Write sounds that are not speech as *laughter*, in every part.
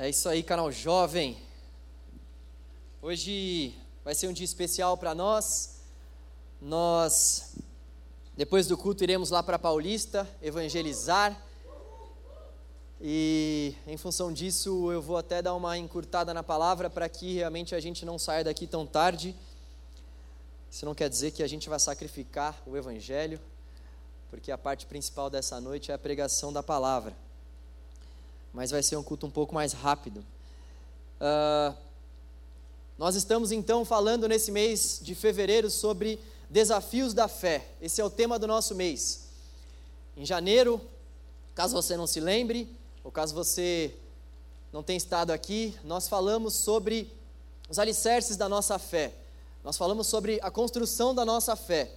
É isso aí, canal jovem. Hoje vai ser um dia especial para nós. Nós, depois do culto, iremos lá para Paulista evangelizar. E em função disso, eu vou até dar uma encurtada na palavra para que realmente a gente não saia daqui tão tarde. Isso não quer dizer que a gente vai sacrificar o evangelho, porque a parte principal dessa noite é a pregação da palavra. Mas vai ser um culto um pouco mais rápido. Uh, nós estamos então falando nesse mês de fevereiro sobre desafios da fé. Esse é o tema do nosso mês. Em janeiro, caso você não se lembre, ou caso você não tenha estado aqui, nós falamos sobre os alicerces da nossa fé. Nós falamos sobre a construção da nossa fé.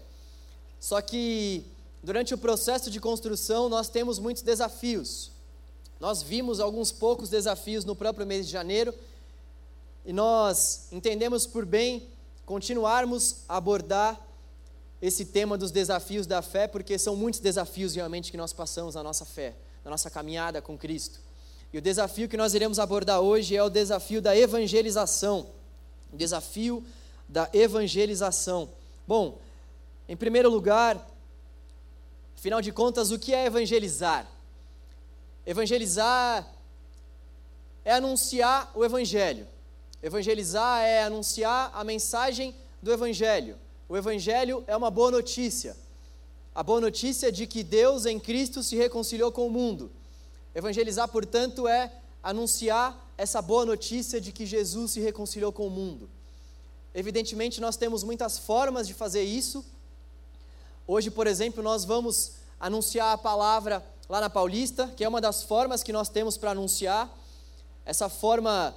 Só que durante o processo de construção nós temos muitos desafios. Nós vimos alguns poucos desafios no próprio mês de janeiro e nós entendemos por bem continuarmos a abordar esse tema dos desafios da fé, porque são muitos desafios realmente que nós passamos na nossa fé, na nossa caminhada com Cristo. E o desafio que nós iremos abordar hoje é o desafio da evangelização. O desafio da evangelização. Bom, em primeiro lugar, afinal de contas, o que é evangelizar? Evangelizar é anunciar o evangelho. Evangelizar é anunciar a mensagem do evangelho. O evangelho é uma boa notícia. A boa notícia de que Deus em Cristo se reconciliou com o mundo. Evangelizar, portanto, é anunciar essa boa notícia de que Jesus se reconciliou com o mundo. Evidentemente, nós temos muitas formas de fazer isso. Hoje, por exemplo, nós vamos anunciar a palavra lá na Paulista, que é uma das formas que nós temos para anunciar. Essa forma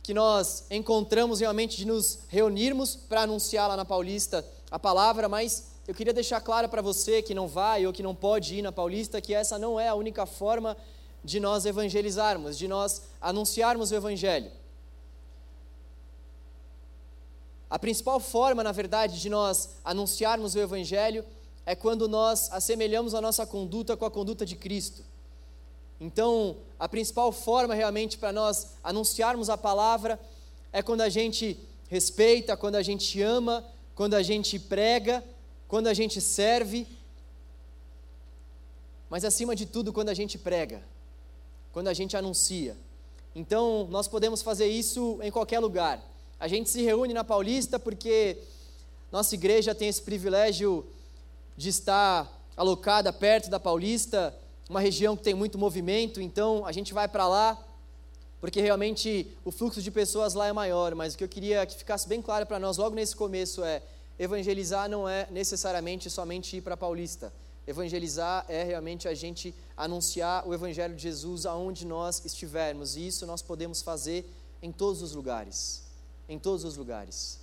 que nós encontramos realmente de nos reunirmos para anunciar lá na Paulista a palavra, mas eu queria deixar claro para você que não vai ou que não pode ir na Paulista que essa não é a única forma de nós evangelizarmos, de nós anunciarmos o Evangelho. A principal forma, na verdade, de nós anunciarmos o Evangelho é quando nós assemelhamos a nossa conduta com a conduta de Cristo. Então, a principal forma realmente para nós anunciarmos a palavra é quando a gente respeita, quando a gente ama, quando a gente prega, quando a gente serve, mas acima de tudo, quando a gente prega, quando a gente anuncia. Então, nós podemos fazer isso em qualquer lugar. A gente se reúne na Paulista porque nossa igreja tem esse privilégio de estar alocada perto da Paulista, uma região que tem muito movimento, então a gente vai para lá porque realmente o fluxo de pessoas lá é maior, mas o que eu queria que ficasse bem claro para nós logo nesse começo é evangelizar não é necessariamente somente ir para Paulista. Evangelizar é realmente a gente anunciar o evangelho de Jesus aonde nós estivermos, e isso nós podemos fazer em todos os lugares em todos os lugares.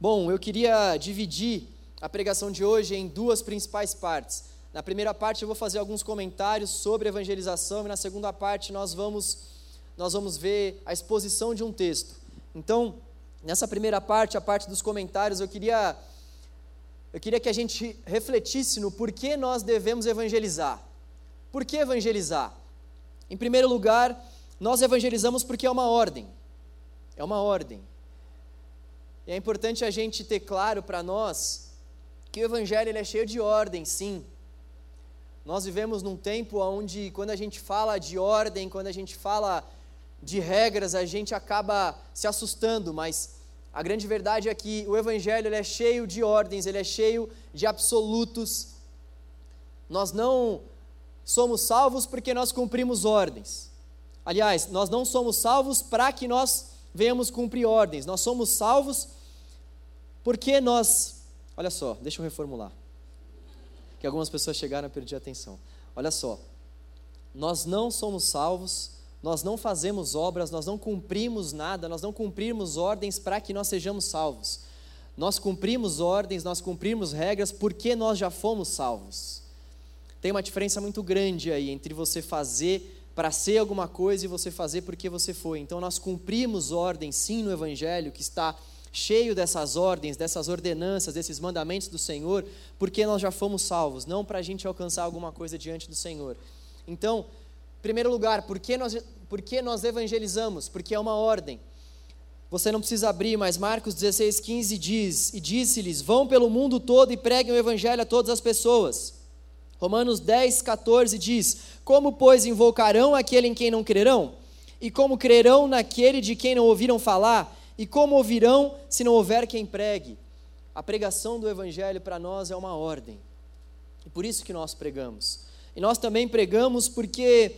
Bom, eu queria dividir a pregação de hoje em duas principais partes. Na primeira parte eu vou fazer alguns comentários sobre evangelização e na segunda parte nós vamos nós vamos ver a exposição de um texto. Então, nessa primeira parte, a parte dos comentários, eu queria eu queria que a gente refletisse no porquê nós devemos evangelizar. Por que evangelizar? Em primeiro lugar, nós evangelizamos porque é uma ordem. É uma ordem. E é importante a gente ter claro para nós que o Evangelho ele é cheio de ordem, sim. Nós vivemos num tempo onde, quando a gente fala de ordem, quando a gente fala de regras, a gente acaba se assustando, mas a grande verdade é que o Evangelho ele é cheio de ordens, ele é cheio de absolutos. Nós não somos salvos porque nós cumprimos ordens. Aliás, nós não somos salvos para que nós venhamos cumprir ordens. Nós somos salvos porque nós. Olha só, deixa eu reformular. Que algumas pessoas chegaram a perder a atenção. Olha só. Nós não somos salvos, nós não fazemos obras, nós não cumprimos nada, nós não cumprimos ordens para que nós sejamos salvos. Nós cumprimos ordens, nós cumprimos regras porque nós já fomos salvos. Tem uma diferença muito grande aí entre você fazer para ser alguma coisa e você fazer porque você foi. Então nós cumprimos ordens sim no evangelho que está cheio dessas ordens, dessas ordenanças, desses mandamentos do Senhor, porque nós já fomos salvos, não para a gente alcançar alguma coisa diante do Senhor. Então, primeiro lugar, por que nós, por que nós evangelizamos? Porque é uma ordem. Você não precisa abrir, mas Marcos 16, 15 diz: E disse-lhes: Vão pelo mundo todo e preguem o evangelho a todas as pessoas. Romanos 10, 14 diz: Como, pois, invocarão aquele em quem não crerão? E como crerão naquele de quem não ouviram falar? E como ouvirão se não houver quem pregue? A pregação do Evangelho para nós é uma ordem. E por isso que nós pregamos. E nós também pregamos porque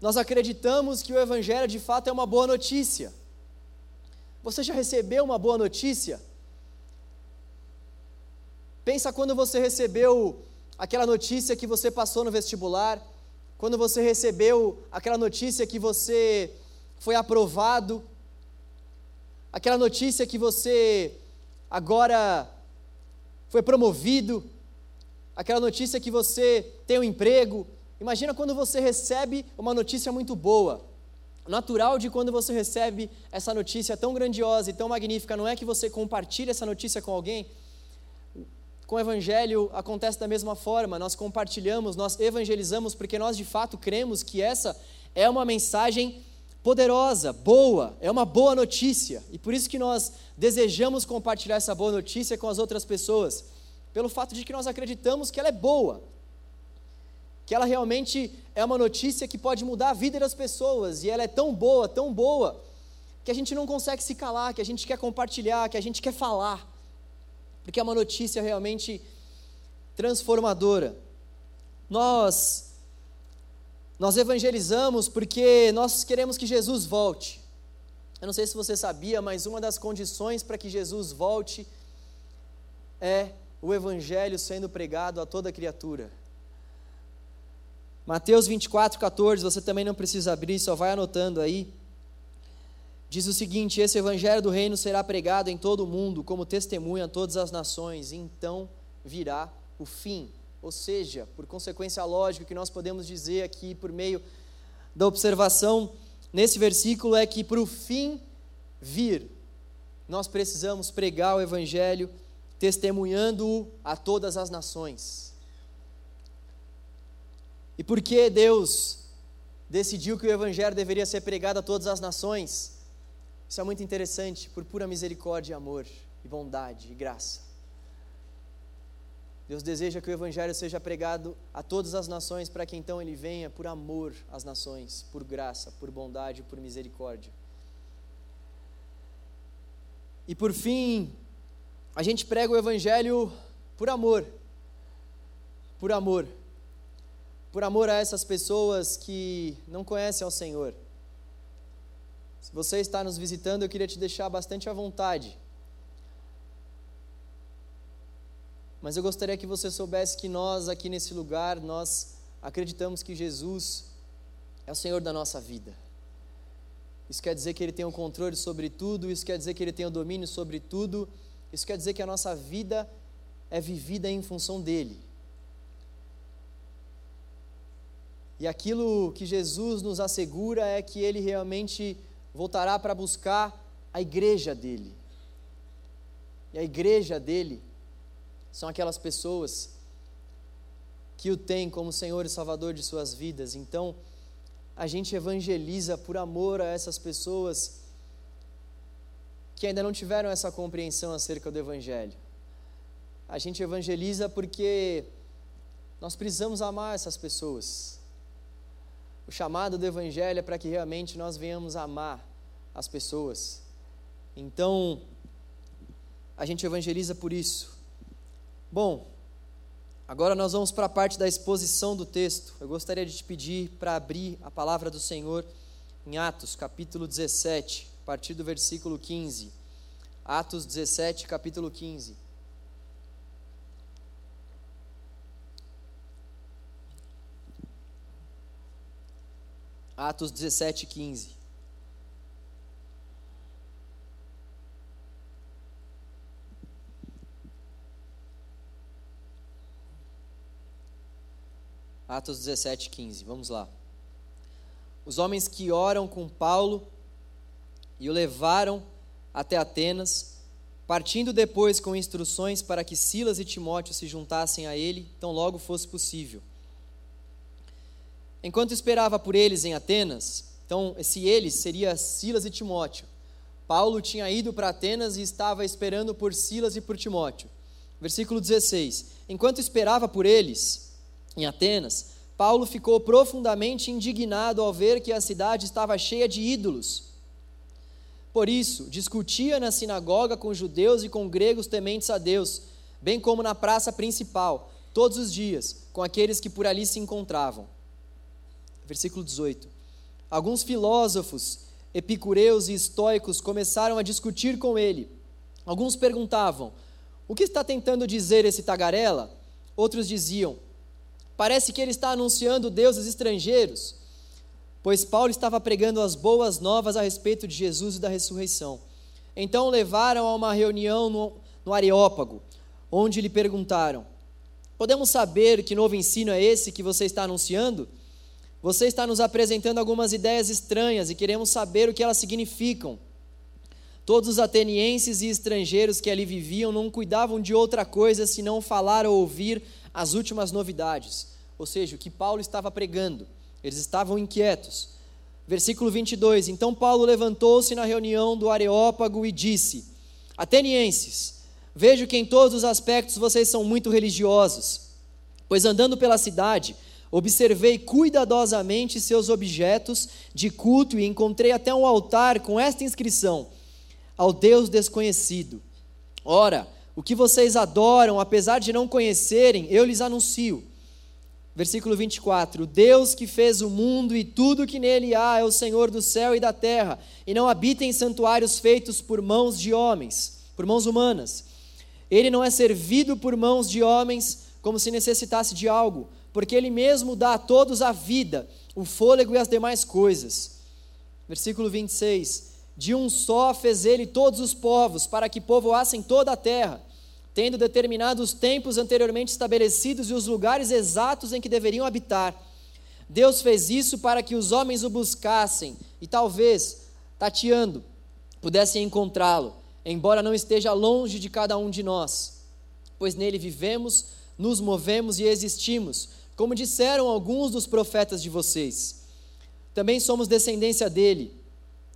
nós acreditamos que o Evangelho de fato é uma boa notícia. Você já recebeu uma boa notícia? Pensa quando você recebeu aquela notícia que você passou no vestibular, quando você recebeu aquela notícia que você foi aprovado, aquela notícia que você agora foi promovido, aquela notícia que você tem um emprego. Imagina quando você recebe uma notícia muito boa. Natural de quando você recebe essa notícia tão grandiosa e tão magnífica, não é que você compartilhe essa notícia com alguém, com o Evangelho acontece da mesma forma, nós compartilhamos, nós evangelizamos, porque nós de fato cremos que essa é uma mensagem poderosa, boa, é uma boa notícia, e por isso que nós desejamos compartilhar essa boa notícia com as outras pessoas, pelo fato de que nós acreditamos que ela é boa, que ela realmente é uma notícia que pode mudar a vida das pessoas, e ela é tão boa, tão boa, que a gente não consegue se calar, que a gente quer compartilhar, que a gente quer falar porque é uma notícia realmente transformadora. Nós nós evangelizamos porque nós queremos que Jesus volte. Eu não sei se você sabia, mas uma das condições para que Jesus volte é o evangelho sendo pregado a toda criatura. Mateus 24, 14, você também não precisa abrir, só vai anotando aí diz o seguinte: Esse evangelho do reino será pregado em todo o mundo como testemunha a todas as nações, e então virá o fim. Ou seja, por consequência lógica, o que nós podemos dizer aqui por meio da observação nesse versículo é que para o fim vir, nós precisamos pregar o evangelho testemunhando-o a todas as nações. E por que Deus decidiu que o evangelho deveria ser pregado a todas as nações? Isso é muito interessante, por pura misericórdia, amor e bondade e graça. Deus deseja que o Evangelho seja pregado a todas as nações, para que então ele venha por amor às nações, por graça, por bondade, por misericórdia. E por fim, a gente prega o Evangelho por amor. Por amor. Por amor a essas pessoas que não conhecem ao Senhor. Se você está nos visitando, eu queria te deixar bastante à vontade. Mas eu gostaria que você soubesse que nós aqui nesse lugar, nós acreditamos que Jesus é o Senhor da nossa vida. Isso quer dizer que Ele tem o controle sobre tudo, isso quer dizer que Ele tem o domínio sobre tudo, isso quer dizer que a nossa vida é vivida em função dEle. E aquilo que Jesus nos assegura é que Ele realmente voltará para buscar a igreja dele. E a igreja dele são aquelas pessoas que o têm como Senhor e Salvador de suas vidas. Então, a gente evangeliza por amor a essas pessoas que ainda não tiveram essa compreensão acerca do Evangelho. A gente evangeliza porque nós precisamos amar essas pessoas. O chamado do Evangelho é para que realmente nós venhamos amar as pessoas. Então, a gente evangeliza por isso. Bom, agora nós vamos para a parte da exposição do texto. Eu gostaria de te pedir para abrir a palavra do Senhor em Atos, capítulo 17, a partir do versículo 15. Atos 17, capítulo 15. Atos 17, 15. Atos 17, 15. Vamos lá. Os homens que oram com Paulo e o levaram até Atenas, partindo depois com instruções para que Silas e Timóteo se juntassem a ele, tão logo fosse possível. enquanto esperava por eles em Atenas, então esse eles seria Silas e Timóteo. Paulo tinha ido para Atenas e estava esperando por Silas e por Timóteo. Versículo 16: Enquanto esperava por eles em Atenas, Paulo ficou profundamente indignado ao ver que a cidade estava cheia de ídolos. Por isso, discutia na sinagoga com judeus e com gregos tementes a Deus, bem como na praça principal, todos os dias, com aqueles que por ali se encontravam. Versículo 18. Alguns filósofos, epicureus e estoicos começaram a discutir com ele. Alguns perguntavam: O que está tentando dizer esse tagarela? Outros diziam: Parece que ele está anunciando deuses estrangeiros, pois Paulo estava pregando as boas novas a respeito de Jesus e da ressurreição. Então levaram a uma reunião no, no Areópago, onde lhe perguntaram: Podemos saber que novo ensino é esse que você está anunciando? Você está nos apresentando algumas ideias estranhas e queremos saber o que elas significam. Todos os atenienses e estrangeiros que ali viviam não cuidavam de outra coisa senão falar ou ouvir as últimas novidades, ou seja, o que Paulo estava pregando. Eles estavam inquietos. Versículo 22: Então Paulo levantou-se na reunião do Areópago e disse: Atenienses, vejo que em todos os aspectos vocês são muito religiosos, pois andando pela cidade, observei cuidadosamente seus objetos de culto e encontrei até um altar com esta inscrição: Ao Deus desconhecido. Ora, o que vocês adoram, apesar de não conhecerem, eu lhes anuncio. Versículo 24: Deus que fez o mundo e tudo que nele há é o Senhor do céu e da terra, e não habita em santuários feitos por mãos de homens, por mãos humanas. Ele não é servido por mãos de homens como se necessitasse de algo, porque ele mesmo dá a todos a vida, o fôlego e as demais coisas. Versículo 26: de um só fez ele todos os povos, para que povoassem toda a terra, tendo determinado os tempos anteriormente estabelecidos e os lugares exatos em que deveriam habitar. Deus fez isso para que os homens o buscassem e talvez, tateando, pudessem encontrá-lo, embora não esteja longe de cada um de nós, pois nele vivemos, nos movemos e existimos, como disseram alguns dos profetas de vocês. Também somos descendência dele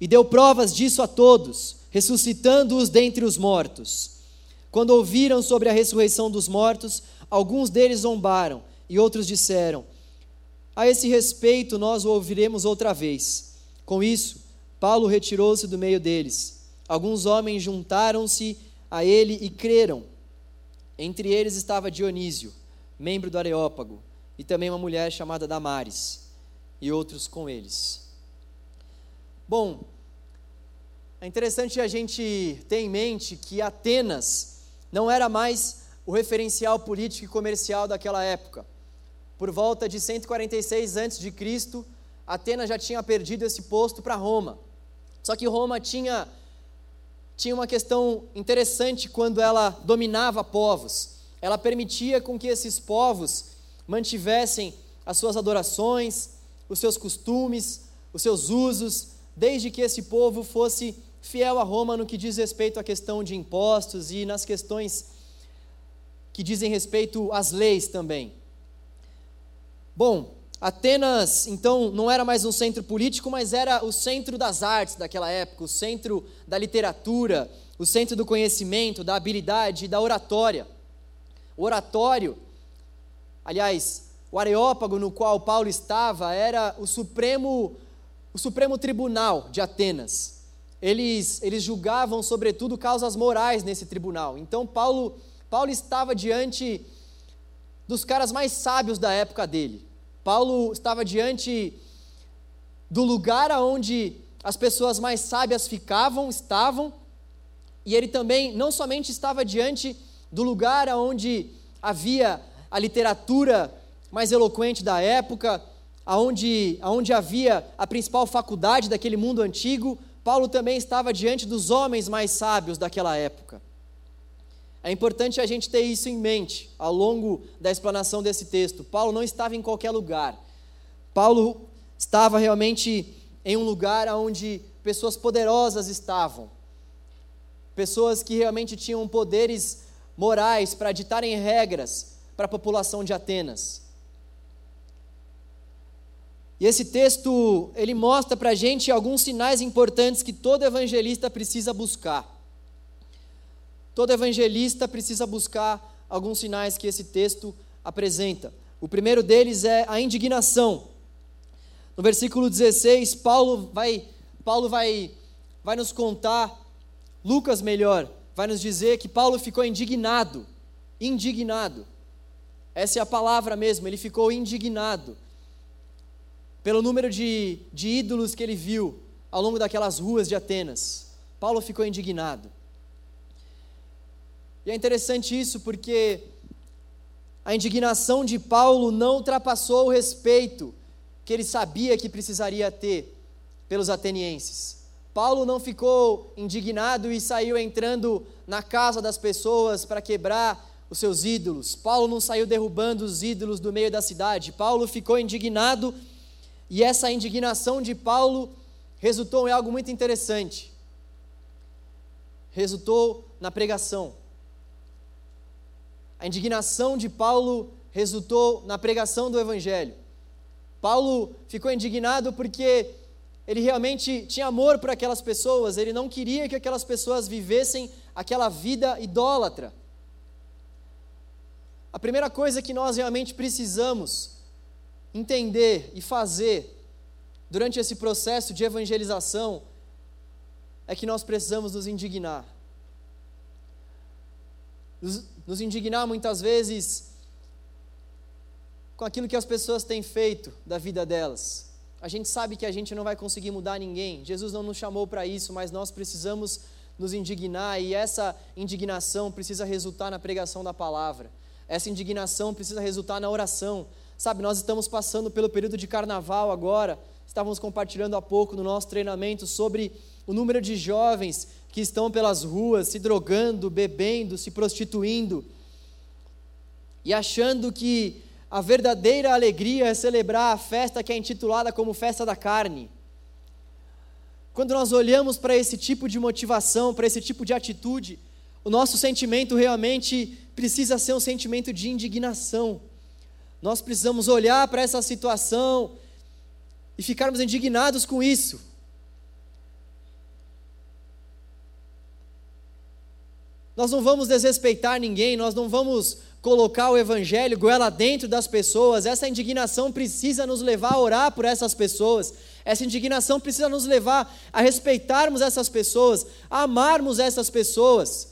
e deu provas disso a todos, ressuscitando-os dentre os mortos. Quando ouviram sobre a ressurreição dos mortos, alguns deles zombaram e outros disseram: A esse respeito nós o ouviremos outra vez. Com isso, Paulo retirou-se do meio deles. Alguns homens juntaram-se a ele e creram. Entre eles estava Dionísio, membro do Areópago, e também uma mulher chamada Damares, e outros com eles. Bom, é interessante a gente ter em mente que Atenas não era mais o referencial político e comercial daquela época. Por volta de 146 a.C., Atenas já tinha perdido esse posto para Roma. Só que Roma tinha, tinha uma questão interessante quando ela dominava povos. Ela permitia com que esses povos mantivessem as suas adorações, os seus costumes, os seus usos, desde que esse povo fosse fiel a Roma no que diz respeito à questão de impostos e nas questões que dizem respeito às leis também. Bom, Atenas, então, não era mais um centro político, mas era o centro das artes daquela época, o centro da literatura, o centro do conhecimento, da habilidade e da oratória. O oratório, aliás, o areópago no qual Paulo estava era o supremo o Supremo Tribunal de Atenas. Eles, eles julgavam, sobretudo, causas morais nesse tribunal. Então, Paulo, Paulo estava diante dos caras mais sábios da época dele. Paulo estava diante do lugar onde as pessoas mais sábias ficavam, estavam, e ele também não somente estava diante do lugar onde havia a literatura mais eloquente da época, aonde, aonde havia a principal faculdade daquele mundo antigo, Paulo também estava diante dos homens mais sábios daquela época. É importante a gente ter isso em mente ao longo da explanação desse texto. Paulo não estava em qualquer lugar. Paulo estava realmente em um lugar onde pessoas poderosas estavam, pessoas que realmente tinham poderes morais para ditarem regras para a população de Atenas. E esse texto, ele mostra para a gente alguns sinais importantes que todo evangelista precisa buscar. Todo evangelista precisa buscar alguns sinais que esse texto apresenta. O primeiro deles é a indignação. No versículo 16, Paulo vai, Paulo vai, vai nos contar, Lucas melhor, vai nos dizer que Paulo ficou indignado. Indignado. Essa é a palavra mesmo, ele ficou indignado pelo número de, de ídolos que ele viu ao longo daquelas ruas de Atenas. Paulo ficou indignado. E é interessante isso porque a indignação de Paulo não ultrapassou o respeito que ele sabia que precisaria ter pelos atenienses. Paulo não ficou indignado e saiu entrando na casa das pessoas para quebrar os seus ídolos. Paulo não saiu derrubando os ídolos do meio da cidade. Paulo ficou indignado e essa indignação de Paulo resultou em algo muito interessante. Resultou na pregação. A indignação de Paulo resultou na pregação do Evangelho. Paulo ficou indignado porque ele realmente tinha amor por aquelas pessoas, ele não queria que aquelas pessoas vivessem aquela vida idólatra. A primeira coisa que nós realmente precisamos entender e fazer durante esse processo de evangelização é que nós precisamos nos indignar. Nos, nos indignar muitas vezes com aquilo que as pessoas têm feito da vida delas. A gente sabe que a gente não vai conseguir mudar ninguém. Jesus não nos chamou para isso, mas nós precisamos nos indignar e essa indignação precisa resultar na pregação da palavra. Essa indignação precisa resultar na oração. Sabe, nós estamos passando pelo período de carnaval agora. Estávamos compartilhando há pouco no nosso treinamento sobre o número de jovens que estão pelas ruas se drogando, bebendo, se prostituindo e achando que a verdadeira alegria é celebrar a festa que é intitulada como festa da carne. Quando nós olhamos para esse tipo de motivação, para esse tipo de atitude, o nosso sentimento realmente precisa ser um sentimento de indignação. Nós precisamos olhar para essa situação e ficarmos indignados com isso. Nós não vamos desrespeitar ninguém, nós não vamos colocar o evangelho goela dentro das pessoas. Essa indignação precisa nos levar a orar por essas pessoas. Essa indignação precisa nos levar a respeitarmos essas pessoas, a amarmos essas pessoas.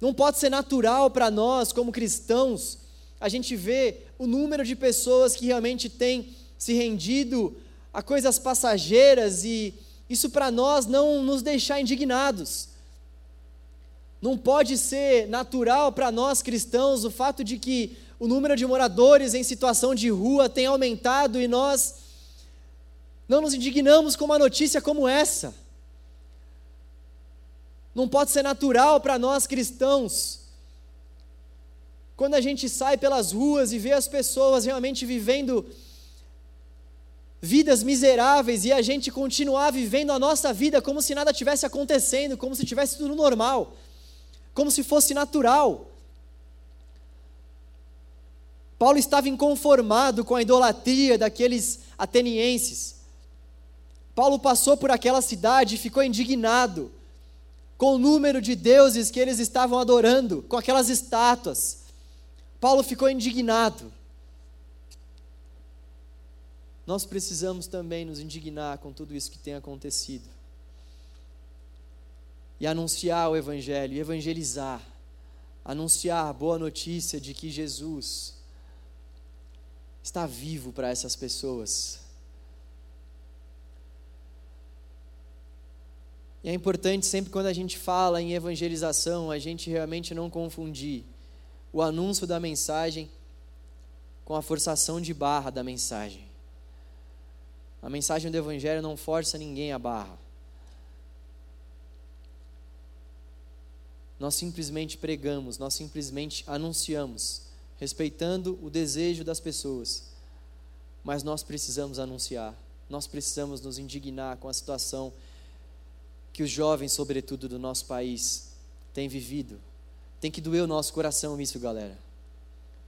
Não pode ser natural para nós, como cristãos, a gente vê o número de pessoas que realmente têm se rendido a coisas passageiras e isso para nós não nos deixar indignados. Não pode ser natural para nós cristãos o fato de que o número de moradores em situação de rua tem aumentado e nós não nos indignamos com uma notícia como essa. Não pode ser natural para nós cristãos quando a gente sai pelas ruas e vê as pessoas realmente vivendo vidas miseráveis e a gente continuar vivendo a nossa vida como se nada tivesse acontecendo, como se tivesse tudo normal, como se fosse natural. Paulo estava inconformado com a idolatria daqueles atenienses. Paulo passou por aquela cidade e ficou indignado com o número de deuses que eles estavam adorando, com aquelas estátuas. Paulo ficou indignado. Nós precisamos também nos indignar com tudo isso que tem acontecido. E anunciar o Evangelho, evangelizar. Anunciar a boa notícia de que Jesus está vivo para essas pessoas. E é importante sempre quando a gente fala em evangelização, a gente realmente não confundir o anúncio da mensagem com a forçação de barra da mensagem. A mensagem do Evangelho não força ninguém a barra. Nós simplesmente pregamos, nós simplesmente anunciamos, respeitando o desejo das pessoas. Mas nós precisamos anunciar, nós precisamos nos indignar com a situação que os jovens, sobretudo do nosso país, têm vivido. Tem que doer o nosso coração isso, galera.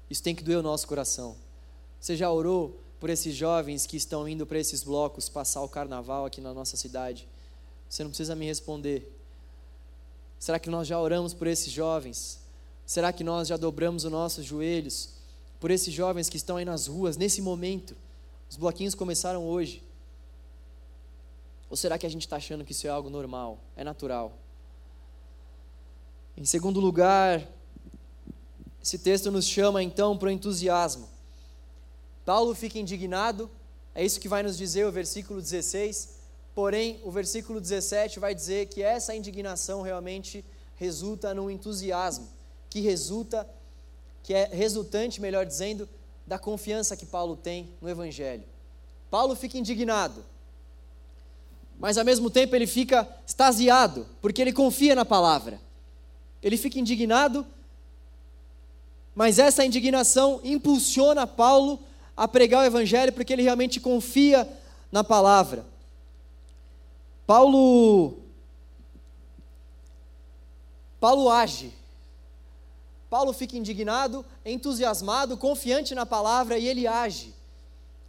Isso tem que doer o nosso coração. Você já orou por esses jovens que estão indo para esses blocos passar o carnaval aqui na nossa cidade? Você não precisa me responder. Será que nós já oramos por esses jovens? Será que nós já dobramos os nossos joelhos por esses jovens que estão aí nas ruas nesse momento? Os bloquinhos começaram hoje. Ou será que a gente está achando que isso é algo normal, é natural? Em segundo lugar, esse texto nos chama então para o entusiasmo. Paulo fica indignado, é isso que vai nos dizer o versículo 16, porém o versículo 17 vai dizer que essa indignação realmente resulta num entusiasmo, que resulta, que é resultante, melhor dizendo, da confiança que Paulo tem no Evangelho. Paulo fica indignado, mas ao mesmo tempo ele fica extasiado, porque ele confia na palavra. Ele fica indignado mas essa indignação impulsiona Paulo a pregar o Evangelho porque ele realmente confia na palavra. Paulo. Paulo age. Paulo fica indignado, entusiasmado, confiante na palavra e ele age.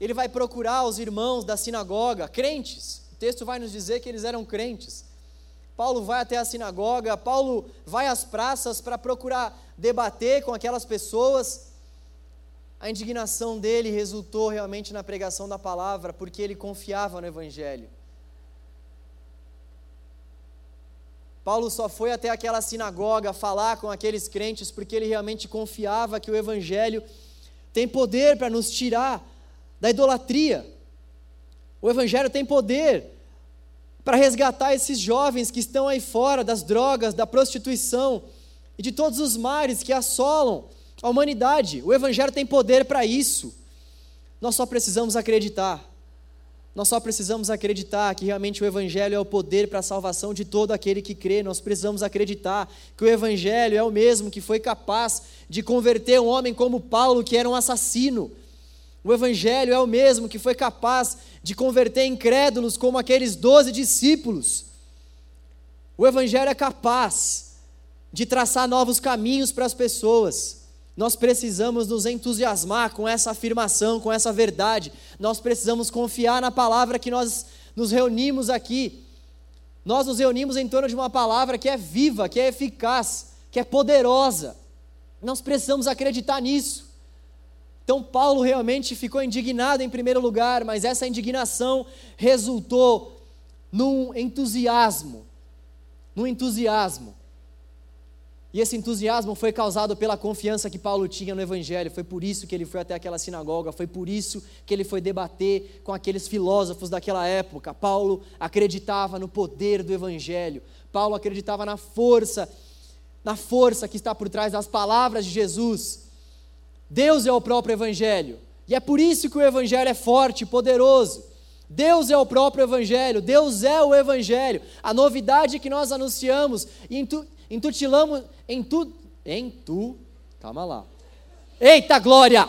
Ele vai procurar os irmãos da sinagoga, crentes. O texto vai nos dizer que eles eram crentes. Paulo vai até a sinagoga, Paulo vai às praças para procurar debater com aquelas pessoas. A indignação dele resultou realmente na pregação da palavra, porque ele confiava no Evangelho. Paulo só foi até aquela sinagoga falar com aqueles crentes porque ele realmente confiava que o Evangelho tem poder para nos tirar da idolatria. O Evangelho tem poder para resgatar esses jovens que estão aí fora das drogas, da prostituição e de todos os mares que assolam a humanidade. O Evangelho tem poder para isso. Nós só precisamos acreditar. Nós só precisamos acreditar que realmente o Evangelho é o poder para a salvação de todo aquele que crê. Nós precisamos acreditar que o Evangelho é o mesmo que foi capaz de converter um homem como Paulo, que era um assassino o Evangelho é o mesmo que foi capaz de converter incrédulos como aqueles doze discípulos. O Evangelho é capaz de traçar novos caminhos para as pessoas. Nós precisamos nos entusiasmar com essa afirmação, com essa verdade. Nós precisamos confiar na palavra que nós nos reunimos aqui. Nós nos reunimos em torno de uma palavra que é viva, que é eficaz, que é poderosa. Nós precisamos acreditar nisso. Então, Paulo realmente ficou indignado em primeiro lugar, mas essa indignação resultou num entusiasmo. Num entusiasmo. E esse entusiasmo foi causado pela confiança que Paulo tinha no Evangelho. Foi por isso que ele foi até aquela sinagoga, foi por isso que ele foi debater com aqueles filósofos daquela época. Paulo acreditava no poder do Evangelho. Paulo acreditava na força, na força que está por trás das palavras de Jesus. Deus é o próprio Evangelho. E é por isso que o Evangelho é forte poderoso. Deus é o próprio Evangelho, Deus é o Evangelho. A novidade que nós anunciamos e intu, intutilamos, entu, entu, calma lá. Eita glória!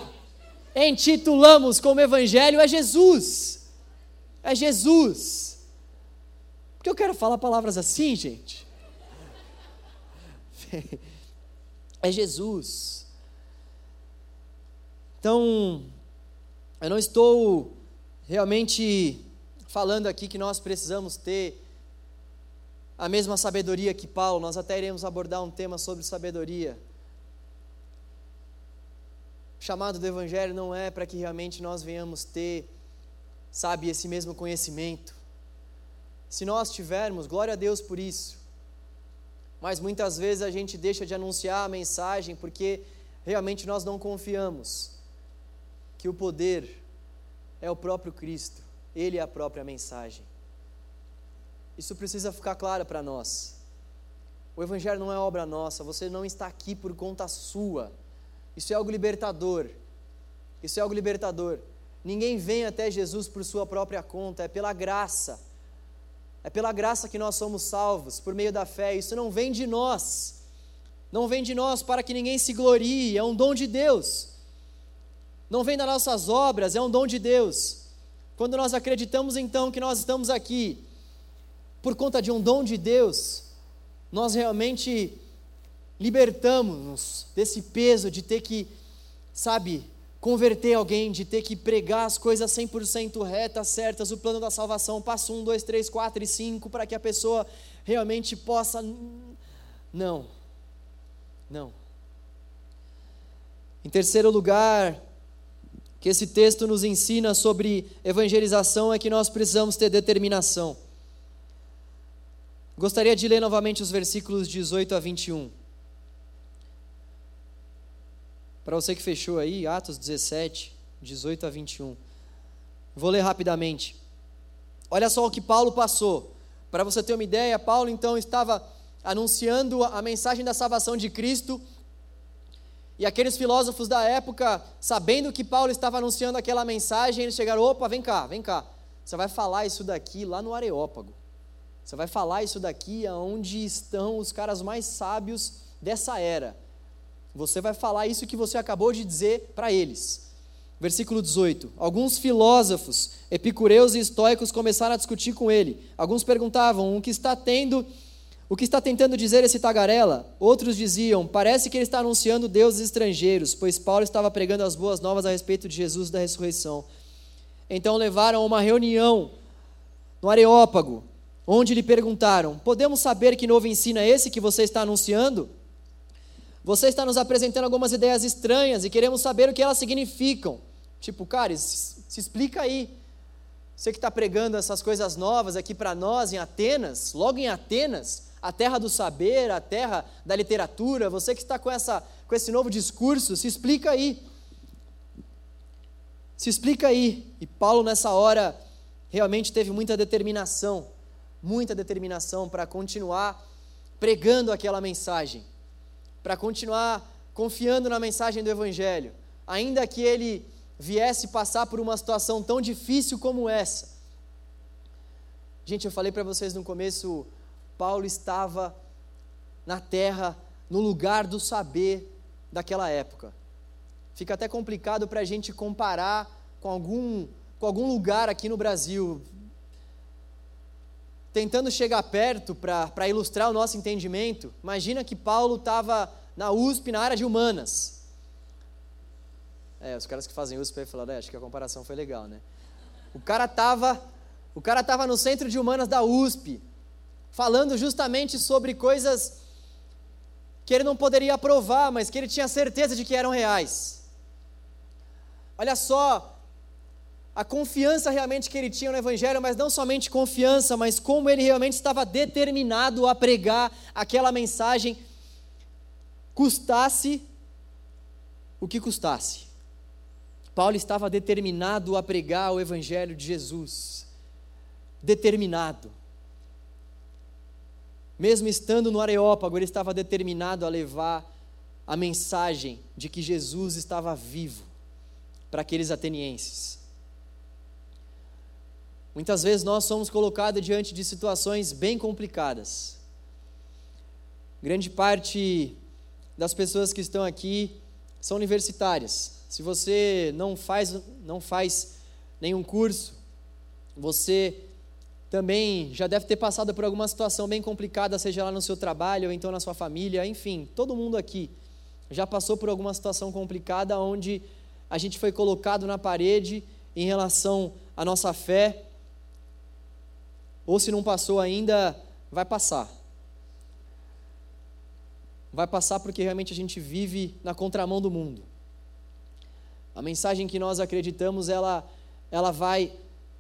Intitulamos como Evangelho é Jesus. É Jesus. Porque eu quero falar palavras assim, gente. *laughs* É Jesus. Então, eu não estou realmente falando aqui que nós precisamos ter a mesma sabedoria que Paulo, nós até iremos abordar um tema sobre sabedoria. O chamado do Evangelho não é para que realmente nós venhamos ter, sabe, esse mesmo conhecimento. Se nós tivermos, glória a Deus por isso. Mas muitas vezes a gente deixa de anunciar a mensagem porque realmente nós não confiamos que o poder é o próprio Cristo, Ele é a própria mensagem. Isso precisa ficar claro para nós. O Evangelho não é obra nossa, você não está aqui por conta sua. Isso é algo libertador. Isso é algo libertador. ninguém vem até Jesus por sua própria conta, é pela graça. É pela graça que nós somos salvos, por meio da fé. Isso não vem de nós. Não vem de nós para que ninguém se glorie, é um dom de Deus. Não vem das nossas obras, é um dom de Deus. Quando nós acreditamos então que nós estamos aqui por conta de um dom de Deus, nós realmente libertamos-nos desse peso de ter que, sabe, converter alguém, de ter que pregar as coisas 100% retas, certas, o plano da salvação, passo 1, 2, 3, 4 e 5, para que a pessoa realmente possa. Não, não. Em terceiro lugar, que esse texto nos ensina sobre evangelização é que nós precisamos ter determinação. Gostaria de ler novamente os versículos 18 a 21. Para você que fechou aí, Atos 17, 18 a 21. Vou ler rapidamente. Olha só o que Paulo passou. Para você ter uma ideia, Paulo então estava anunciando a mensagem da salvação de Cristo. E aqueles filósofos da época, sabendo que Paulo estava anunciando aquela mensagem, eles chegaram: opa, vem cá, vem cá. Você vai falar isso daqui lá no Areópago. Você vai falar isso daqui aonde estão os caras mais sábios dessa era. Você vai falar isso que você acabou de dizer para eles. Versículo 18. Alguns filósofos, epicureus e estoicos começaram a discutir com ele. Alguns perguntavam: "O que está tendo? O que está tentando dizer esse tagarela?" Outros diziam: "Parece que ele está anunciando deuses estrangeiros, pois Paulo estava pregando as boas novas a respeito de Jesus da ressurreição." Então levaram a uma reunião no Areópago onde lhe perguntaram: Podemos saber que novo ensino é esse que você está anunciando? Você está nos apresentando algumas ideias estranhas e queremos saber o que elas significam. Tipo, cara, se, se explica aí. Você que está pregando essas coisas novas aqui para nós em Atenas, logo em Atenas, a terra do saber, a terra da literatura, você que está com, essa, com esse novo discurso, se explica aí. Se explica aí. E Paulo, nessa hora, realmente teve muita determinação muita determinação para continuar pregando aquela mensagem, para continuar confiando na mensagem do Evangelho, ainda que ele viesse passar por uma situação tão difícil como essa. Gente, eu falei para vocês no começo, Paulo estava na terra, no lugar do saber daquela época. Fica até complicado para a gente comparar com algum, com algum lugar aqui no Brasil tentando chegar perto para ilustrar o nosso entendimento, imagina que Paulo estava na USP, na área de humanas. É, os caras que fazem USP aí falaram, é, acho que a comparação foi legal, né? O cara estava o cara tava no centro de humanas da USP, falando justamente sobre coisas que ele não poderia aprovar, mas que ele tinha certeza de que eram reais. Olha só a confiança realmente que ele tinha no Evangelho, mas não somente confiança, mas como ele realmente estava determinado a pregar aquela mensagem, custasse o que custasse. Paulo estava determinado a pregar o Evangelho de Jesus. Determinado. Mesmo estando no Areópago, ele estava determinado a levar a mensagem de que Jesus estava vivo para aqueles atenienses. Muitas vezes nós somos colocados diante de situações bem complicadas. Grande parte das pessoas que estão aqui são universitárias. Se você não faz, não faz nenhum curso, você também já deve ter passado por alguma situação bem complicada, seja lá no seu trabalho ou então na sua família, enfim, todo mundo aqui já passou por alguma situação complicada onde a gente foi colocado na parede em relação à nossa fé ou se não passou ainda, vai passar. Vai passar porque realmente a gente vive na contramão do mundo. A mensagem que nós acreditamos, ela, ela vai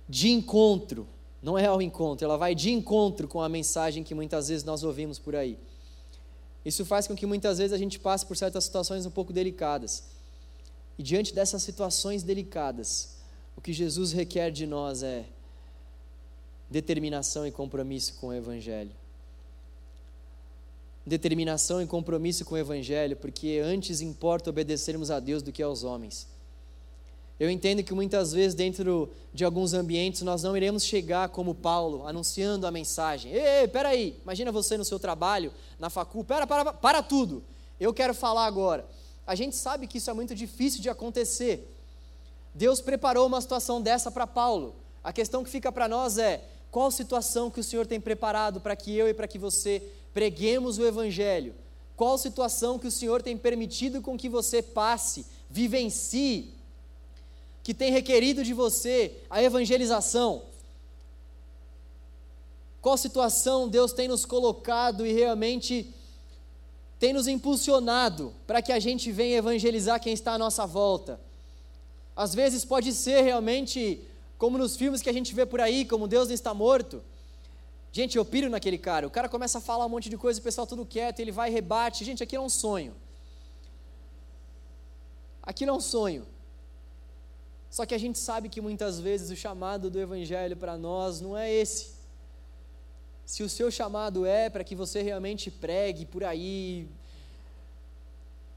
de encontro, não é ao encontro, ela vai de encontro com a mensagem que muitas vezes nós ouvimos por aí. Isso faz com que muitas vezes a gente passe por certas situações um pouco delicadas. E diante dessas situações delicadas, o que Jesus requer de nós é determinação e compromisso com o Evangelho. Determinação e compromisso com o Evangelho, porque antes importa obedecermos a Deus do que aos homens. Eu entendo que muitas vezes, dentro de alguns ambientes, nós não iremos chegar como Paulo, anunciando a mensagem. Ei, peraí, imagina você no seu trabalho, na facul, para, para, para tudo, eu quero falar agora. A gente sabe que isso é muito difícil de acontecer. Deus preparou uma situação dessa para Paulo. A questão que fica para nós é: qual situação que o Senhor tem preparado para que eu e para que você preguemos o Evangelho? Qual situação que o Senhor tem permitido com que você passe, vivencie que tem requerido de você a evangelização? Qual situação Deus tem nos colocado e realmente tem nos impulsionado para que a gente venha evangelizar quem está à nossa volta? Às vezes pode ser realmente como nos filmes que a gente vê por aí, como Deus não está morto. Gente, eu piro naquele cara. O cara começa a falar um monte de coisa, o pessoal tudo quieto, ele vai e rebate. Gente, aquilo é um sonho. Aquilo é um sonho. Só que a gente sabe que muitas vezes o chamado do Evangelho para nós não é esse. Se o seu chamado é para que você realmente pregue por aí,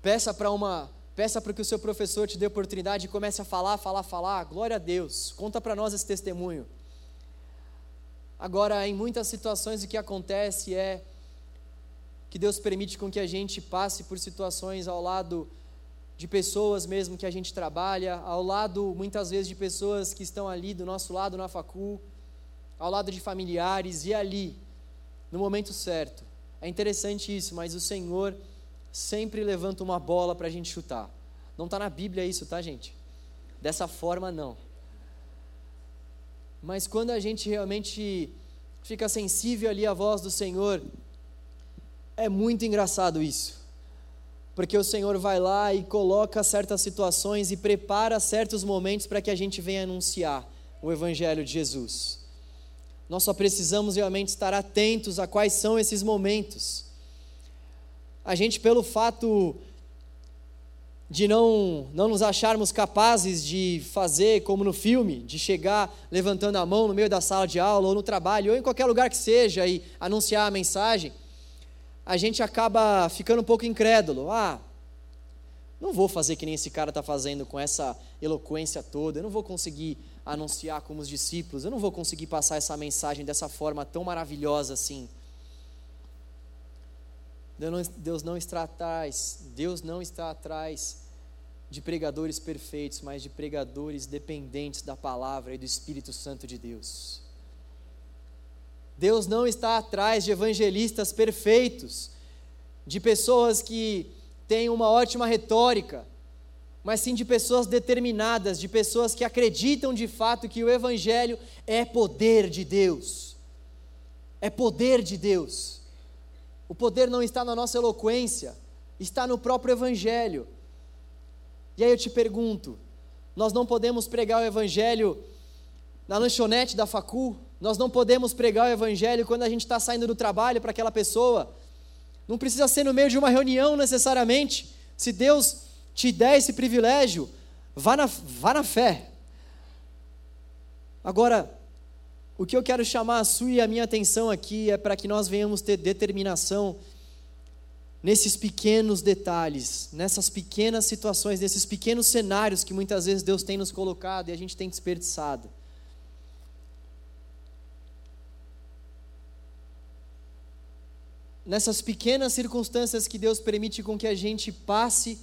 peça para uma, peça para que o seu professor te dê oportunidade e comece a falar, falar, falar. Glória a Deus. Conta para nós esse testemunho. Agora, em muitas situações o que acontece é que Deus permite com que a gente passe por situações ao lado de pessoas mesmo que a gente trabalha, ao lado muitas vezes de pessoas que estão ali do nosso lado na facul, ao lado de familiares e ali, no momento certo. É interessante isso, mas o Senhor sempre levanta uma bola para a gente chutar. Não está na Bíblia isso, tá, gente? Dessa forma, não. Mas quando a gente realmente fica sensível ali à voz do Senhor, é muito engraçado isso porque o Senhor vai lá e coloca certas situações e prepara certos momentos para que a gente venha anunciar o Evangelho de Jesus. Nós só precisamos realmente estar atentos a quais são esses momentos. A gente, pelo fato de não, não nos acharmos capazes de fazer como no filme, de chegar levantando a mão no meio da sala de aula ou no trabalho ou em qualquer lugar que seja e anunciar a mensagem, a gente acaba ficando um pouco incrédulo. Ah, não vou fazer que nem esse cara está fazendo com essa eloquência toda, eu não vou conseguir anunciar como os discípulos, eu não vou conseguir passar essa mensagem dessa forma tão maravilhosa assim. Deus não está atrás, Deus não está atrás de pregadores perfeitos, mas de pregadores dependentes da palavra e do Espírito Santo de Deus. Deus não está atrás de evangelistas perfeitos, de pessoas que têm uma ótima retórica, mas sim de pessoas determinadas, de pessoas que acreditam de fato que o Evangelho é poder de Deus. É poder de Deus. O poder não está na nossa eloquência, está no próprio Evangelho. E aí eu te pergunto: nós não podemos pregar o Evangelho na lanchonete da facul? Nós não podemos pregar o Evangelho quando a gente está saindo do trabalho para aquela pessoa. Não precisa ser no meio de uma reunião necessariamente. Se Deus te der esse privilégio, vá na, vá na fé. Agora, o que eu quero chamar a sua e a minha atenção aqui é para que nós venhamos ter determinação nesses pequenos detalhes, nessas pequenas situações, nesses pequenos cenários que muitas vezes Deus tem nos colocado e a gente tem desperdiçado. Nessas pequenas circunstâncias que Deus permite com que a gente passe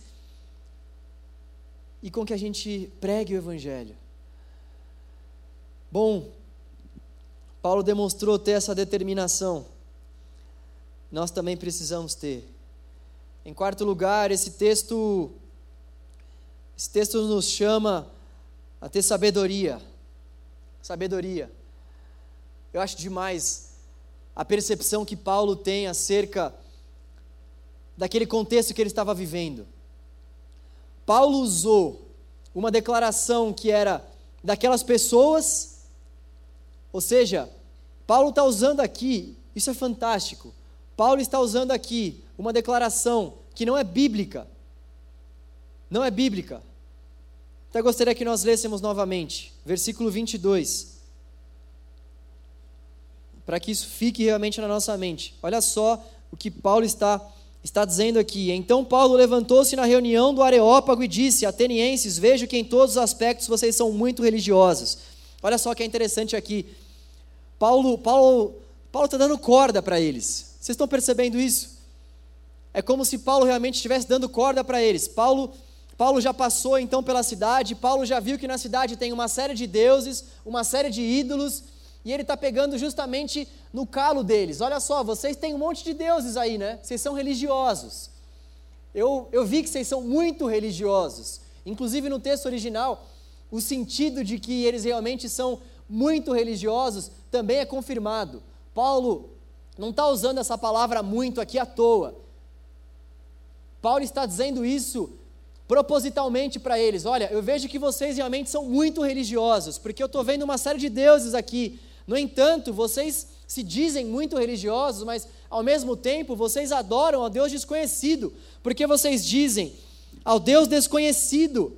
e com que a gente pregue o Evangelho. Bom, Paulo demonstrou ter essa determinação, nós também precisamos ter. Em quarto lugar, esse texto, esse texto nos chama a ter sabedoria. Sabedoria. Eu acho demais a percepção que Paulo tem acerca daquele contexto que ele estava vivendo. Paulo usou uma declaração que era daquelas pessoas, ou seja, Paulo está usando aqui, isso é fantástico. Paulo está usando aqui uma declaração que não é bíblica. Não é bíblica. Até gostaria que nós lêssemos novamente, versículo 22 para que isso fique realmente na nossa mente. Olha só o que Paulo está está dizendo aqui: Então Paulo levantou-se na reunião do Areópago e disse: Atenienses, vejo que em todos os aspectos vocês são muito religiosos. Olha só que é interessante aqui. Paulo Paulo Paulo está dando corda para eles. Vocês estão percebendo isso? É como se Paulo realmente estivesse dando corda para eles. Paulo Paulo já passou então pela cidade, Paulo já viu que na cidade tem uma série de deuses, uma série de ídolos, e ele está pegando justamente no calo deles. Olha só, vocês têm um monte de deuses aí, né? Vocês são religiosos. Eu, eu vi que vocês são muito religiosos. Inclusive no texto original, o sentido de que eles realmente são muito religiosos também é confirmado. Paulo não está usando essa palavra muito aqui à toa. Paulo está dizendo isso propositalmente para eles: olha, eu vejo que vocês realmente são muito religiosos, porque eu estou vendo uma série de deuses aqui. No entanto, vocês se dizem muito religiosos, mas ao mesmo tempo vocês adoram ao Deus desconhecido, porque vocês dizem ao Deus desconhecido.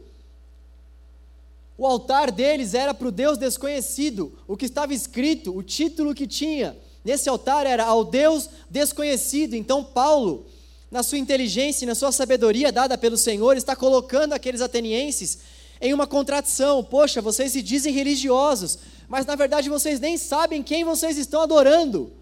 O altar deles era para o Deus desconhecido, o que estava escrito, o título que tinha nesse altar era ao Deus desconhecido. Então, Paulo na sua inteligência e na sua sabedoria dada pelo Senhor, está colocando aqueles atenienses em uma contradição. Poxa, vocês se dizem religiosos, mas na verdade vocês nem sabem quem vocês estão adorando.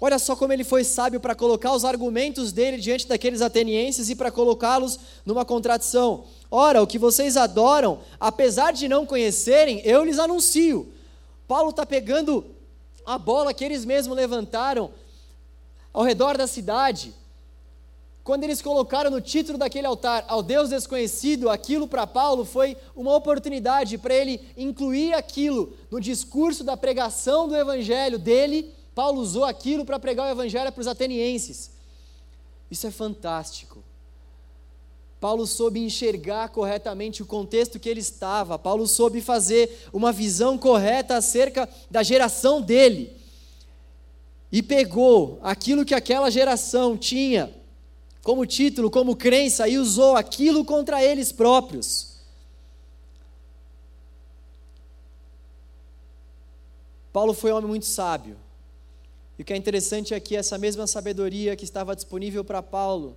Olha só como ele foi sábio para colocar os argumentos dele diante daqueles atenienses e para colocá-los numa contradição. Ora, o que vocês adoram, apesar de não conhecerem, eu lhes anuncio. Paulo está pegando a bola que eles mesmos levantaram ao redor da cidade quando eles colocaram no título daquele altar ao Deus desconhecido, aquilo para Paulo foi uma oportunidade para ele incluir aquilo no discurso da pregação do evangelho dele. Paulo usou aquilo para pregar o evangelho para os atenienses. Isso é fantástico. Paulo soube enxergar corretamente o contexto que ele estava, Paulo soube fazer uma visão correta acerca da geração dele. E pegou aquilo que aquela geração tinha como título, como crença, e usou aquilo contra eles próprios. Paulo foi um homem muito sábio. E o que é interessante é que essa mesma sabedoria que estava disponível para Paulo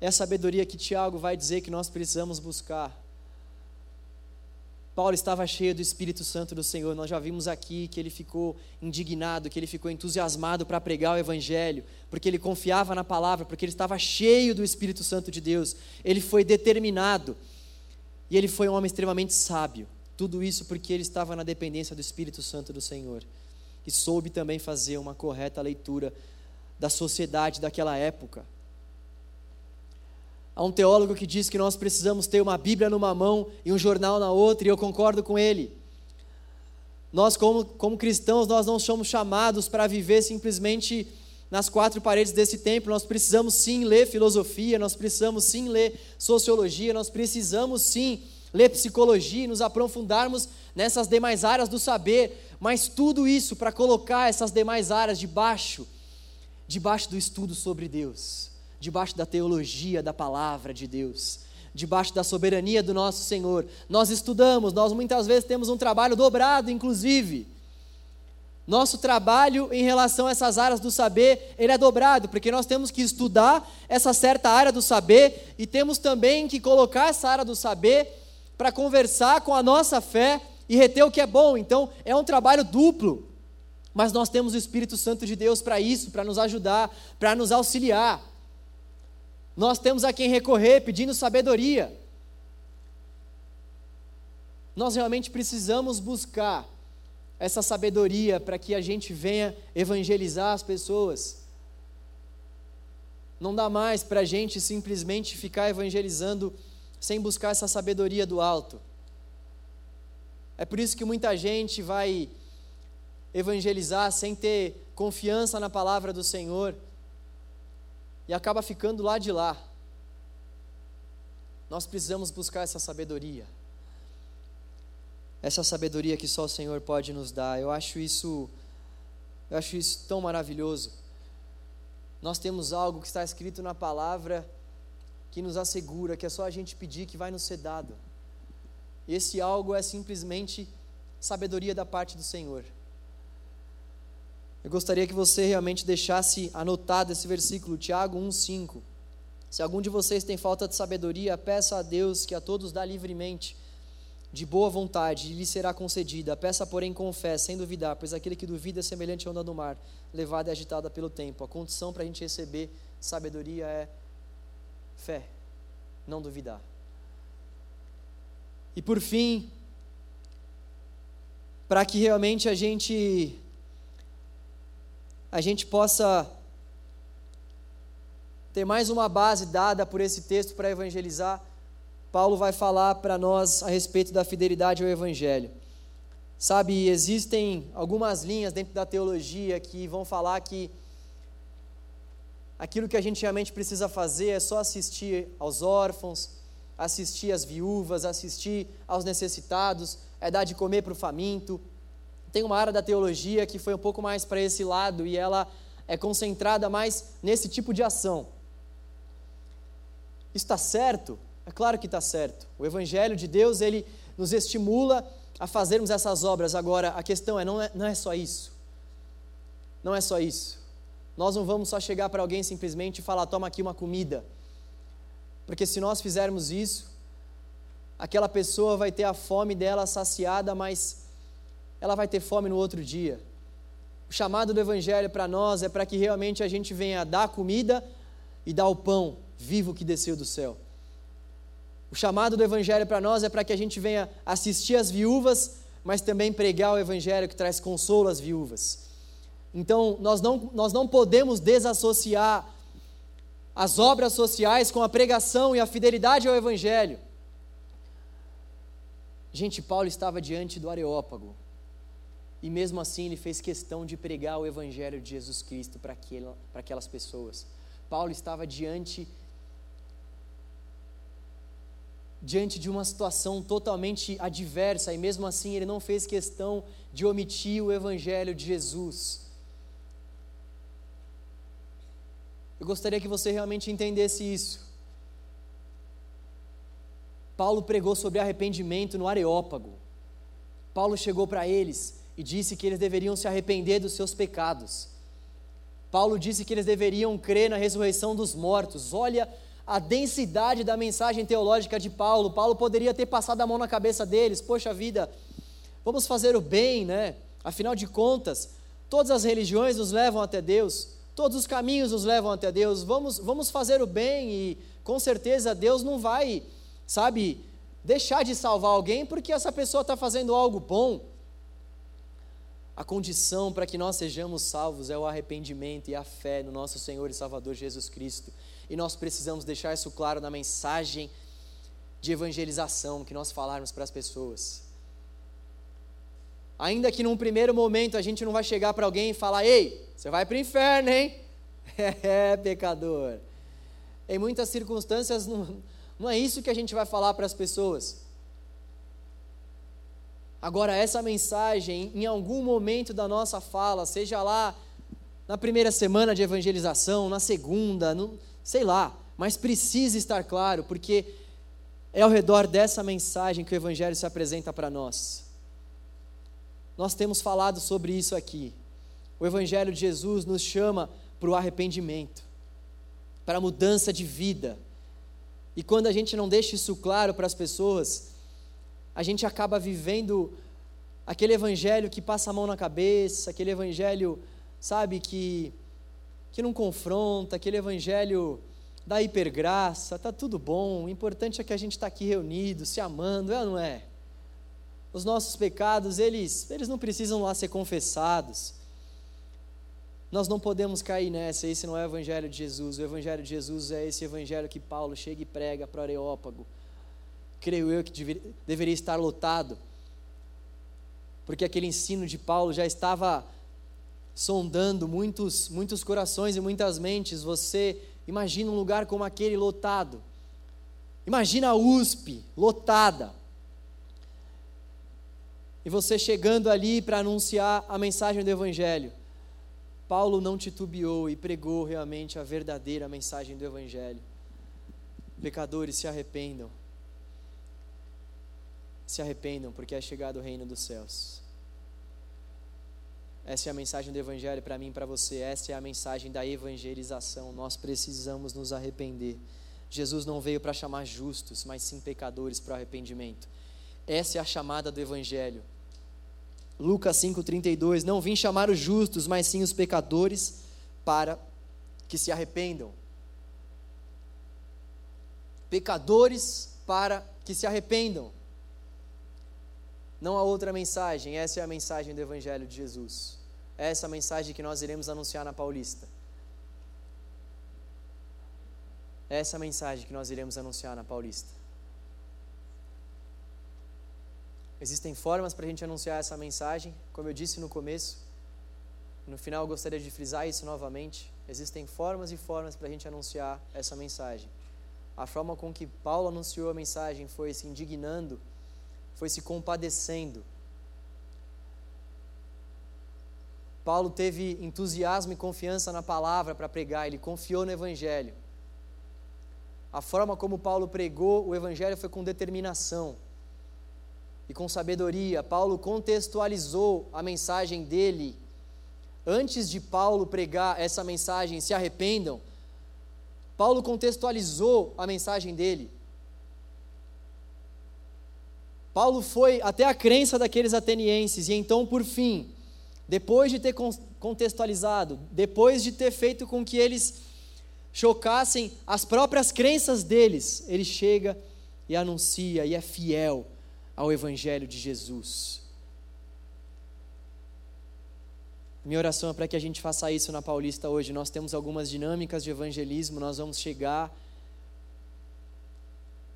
é a sabedoria que Tiago vai dizer que nós precisamos buscar. Paulo estava cheio do Espírito Santo do Senhor. Nós já vimos aqui que ele ficou indignado, que ele ficou entusiasmado para pregar o Evangelho, porque ele confiava na palavra, porque ele estava cheio do Espírito Santo de Deus. Ele foi determinado e ele foi um homem extremamente sábio. Tudo isso porque ele estava na dependência do Espírito Santo do Senhor e soube também fazer uma correta leitura da sociedade daquela época. Há um teólogo que diz que nós precisamos ter uma Bíblia numa mão e um jornal na outra, e eu concordo com ele. Nós, como, como cristãos, nós não somos chamados para viver simplesmente nas quatro paredes desse templo. Nós precisamos sim ler filosofia, nós precisamos sim ler sociologia, nós precisamos sim ler psicologia e nos aprofundarmos nessas demais áreas do saber, mas tudo isso para colocar essas demais áreas debaixo, debaixo do estudo sobre Deus debaixo da teologia da palavra de Deus, debaixo da soberania do nosso Senhor. Nós estudamos, nós muitas vezes temos um trabalho dobrado, inclusive. Nosso trabalho em relação a essas áreas do saber, ele é dobrado, porque nós temos que estudar essa certa área do saber e temos também que colocar essa área do saber para conversar com a nossa fé e reter o que é bom. Então, é um trabalho duplo. Mas nós temos o Espírito Santo de Deus para isso, para nos ajudar, para nos auxiliar. Nós temos a quem recorrer pedindo sabedoria. Nós realmente precisamos buscar essa sabedoria para que a gente venha evangelizar as pessoas. Não dá mais para a gente simplesmente ficar evangelizando sem buscar essa sabedoria do alto. É por isso que muita gente vai evangelizar sem ter confiança na palavra do Senhor e acaba ficando lá de lá. Nós precisamos buscar essa sabedoria. Essa sabedoria que só o Senhor pode nos dar. Eu acho isso eu acho isso tão maravilhoso. Nós temos algo que está escrito na palavra que nos assegura que é só a gente pedir que vai nos ser dado. Esse algo é simplesmente sabedoria da parte do Senhor. Eu gostaria que você realmente deixasse anotado esse versículo, Tiago 1,5. Se algum de vocês tem falta de sabedoria, peça a Deus que a todos dá livremente, de boa vontade, e lhe será concedida. Peça, porém, com fé, sem duvidar, pois aquele que duvida é semelhante à onda do mar, levada e agitada pelo tempo. A condição para a gente receber sabedoria é fé, não duvidar. E por fim, para que realmente a gente a gente possa ter mais uma base dada por esse texto para evangelizar, Paulo vai falar para nós a respeito da fidelidade ao evangelho. Sabe, existem algumas linhas dentro da teologia que vão falar que aquilo que a gente realmente precisa fazer é só assistir aos órfãos, assistir às viúvas, assistir aos necessitados, é dar de comer para o faminto, tem uma área da teologia que foi um pouco mais para esse lado e ela é concentrada mais nesse tipo de ação. Está certo? É claro que está certo. O Evangelho de Deus ele nos estimula a fazermos essas obras. Agora, a questão é não, é, não é só isso. Não é só isso. Nós não vamos só chegar para alguém simplesmente e falar: toma aqui uma comida. Porque se nós fizermos isso, aquela pessoa vai ter a fome dela saciada, mas ela vai ter fome no outro dia. O chamado do Evangelho para nós é para que realmente a gente venha dar comida e dar o pão vivo que desceu do céu. O chamado do Evangelho para nós é para que a gente venha assistir as viúvas, mas também pregar o Evangelho que traz consolo às viúvas. Então, nós não, nós não podemos desassociar as obras sociais com a pregação e a fidelidade ao Evangelho. Gente, Paulo estava diante do Areópago, e mesmo assim ele fez questão de pregar o Evangelho de Jesus Cristo para aquelas pessoas. Paulo estava diante diante de uma situação totalmente adversa e mesmo assim ele não fez questão de omitir o evangelho de Jesus. Eu gostaria que você realmente entendesse isso. Paulo pregou sobre arrependimento no Areópago. Paulo chegou para eles e disse que eles deveriam se arrepender dos seus pecados. Paulo disse que eles deveriam crer na ressurreição dos mortos. Olha a densidade da mensagem teológica de Paulo. Paulo poderia ter passado a mão na cabeça deles, poxa vida, vamos fazer o bem, né? Afinal de contas, todas as religiões nos levam até Deus, todos os caminhos nos levam até Deus. Vamos, vamos fazer o bem e com certeza Deus não vai, sabe, deixar de salvar alguém porque essa pessoa está fazendo algo bom. A condição para que nós sejamos salvos é o arrependimento e a fé no nosso Senhor e Salvador Jesus Cristo. E nós precisamos deixar isso claro na mensagem de evangelização que nós falarmos para as pessoas. Ainda que num primeiro momento a gente não vai chegar para alguém e falar: "Ei, você vai para o inferno, hein?" *laughs* É, pecador. Em muitas circunstâncias não, não é isso que a gente vai falar para as pessoas. Agora, essa mensagem, em algum momento da nossa fala, seja lá na primeira semana de evangelização, na segunda, no, sei lá, mas precisa estar claro, porque é ao redor dessa mensagem que o Evangelho se apresenta para nós. Nós temos falado sobre isso aqui. O Evangelho de Jesus nos chama para o arrependimento, para a mudança de vida. E quando a gente não deixa isso claro para as pessoas, a gente acaba vivendo aquele evangelho que passa a mão na cabeça, aquele evangelho, sabe, que, que não confronta, aquele evangelho da hipergraça, tá tudo bom, o importante é que a gente está aqui reunido, se amando, é ou não é? Os nossos pecados, eles, eles não precisam lá ser confessados. Nós não podemos cair nessa, esse não é o Evangelho de Jesus. O Evangelho de Jesus é esse Evangelho que Paulo chega e prega para Areópago creio eu que deveria, deveria estar lotado, porque aquele ensino de Paulo já estava sondando muitos, muitos corações e muitas mentes. Você imagina um lugar como aquele lotado. Imagina a USP lotada. E você chegando ali para anunciar a mensagem do Evangelho. Paulo não titubeou e pregou realmente a verdadeira mensagem do Evangelho. Pecadores se arrependam se arrependam, porque é chegado o reino dos céus. Essa é a mensagem do Evangelho para mim e para você. Essa é a mensagem da evangelização. Nós precisamos nos arrepender. Jesus não veio para chamar justos, mas sim pecadores para o arrependimento. Essa é a chamada do Evangelho. Lucas 5,32: Não vim chamar os justos, mas sim os pecadores para que se arrependam. Pecadores para que se arrependam. Não há outra mensagem, essa é a mensagem do Evangelho de Jesus. Essa é a mensagem que nós iremos anunciar na Paulista. Essa é a mensagem que nós iremos anunciar na Paulista. Existem formas para a gente anunciar essa mensagem, como eu disse no começo. No final, eu gostaria de frisar isso novamente. Existem formas e formas para a gente anunciar essa mensagem. A forma com que Paulo anunciou a mensagem foi se indignando, foi se compadecendo, Paulo teve entusiasmo e confiança na palavra para pregar, ele confiou no Evangelho. A forma como Paulo pregou o Evangelho foi com determinação e com sabedoria. Paulo contextualizou a mensagem dele. Antes de Paulo pregar essa mensagem, se arrependam, Paulo contextualizou a mensagem dele. Paulo foi até a crença daqueles atenienses, e então, por fim, depois de ter contextualizado, depois de ter feito com que eles chocassem as próprias crenças deles, ele chega e anuncia e é fiel ao Evangelho de Jesus. Minha oração é para que a gente faça isso na Paulista hoje. Nós temos algumas dinâmicas de evangelismo, nós vamos chegar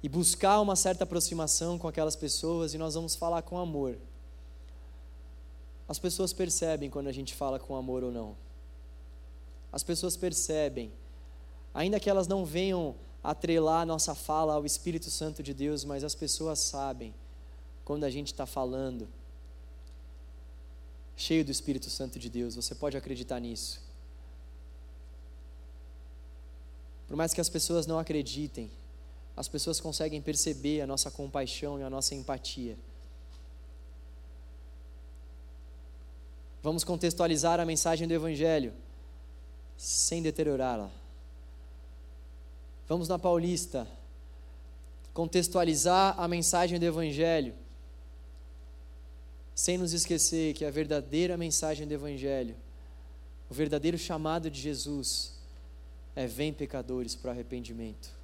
e buscar uma certa aproximação com aquelas pessoas e nós vamos falar com amor. As pessoas percebem quando a gente fala com amor ou não. As pessoas percebem, ainda que elas não venham atrelar nossa fala ao Espírito Santo de Deus, mas as pessoas sabem quando a gente está falando cheio do Espírito Santo de Deus. Você pode acreditar nisso. Por mais que as pessoas não acreditem, as pessoas conseguem perceber a nossa compaixão e a nossa empatia. Vamos contextualizar a mensagem do Evangelho sem deteriorá-la. Vamos na Paulista contextualizar a mensagem do Evangelho sem nos esquecer que a verdadeira mensagem do Evangelho, o verdadeiro chamado de Jesus, é: vem pecadores para o arrependimento.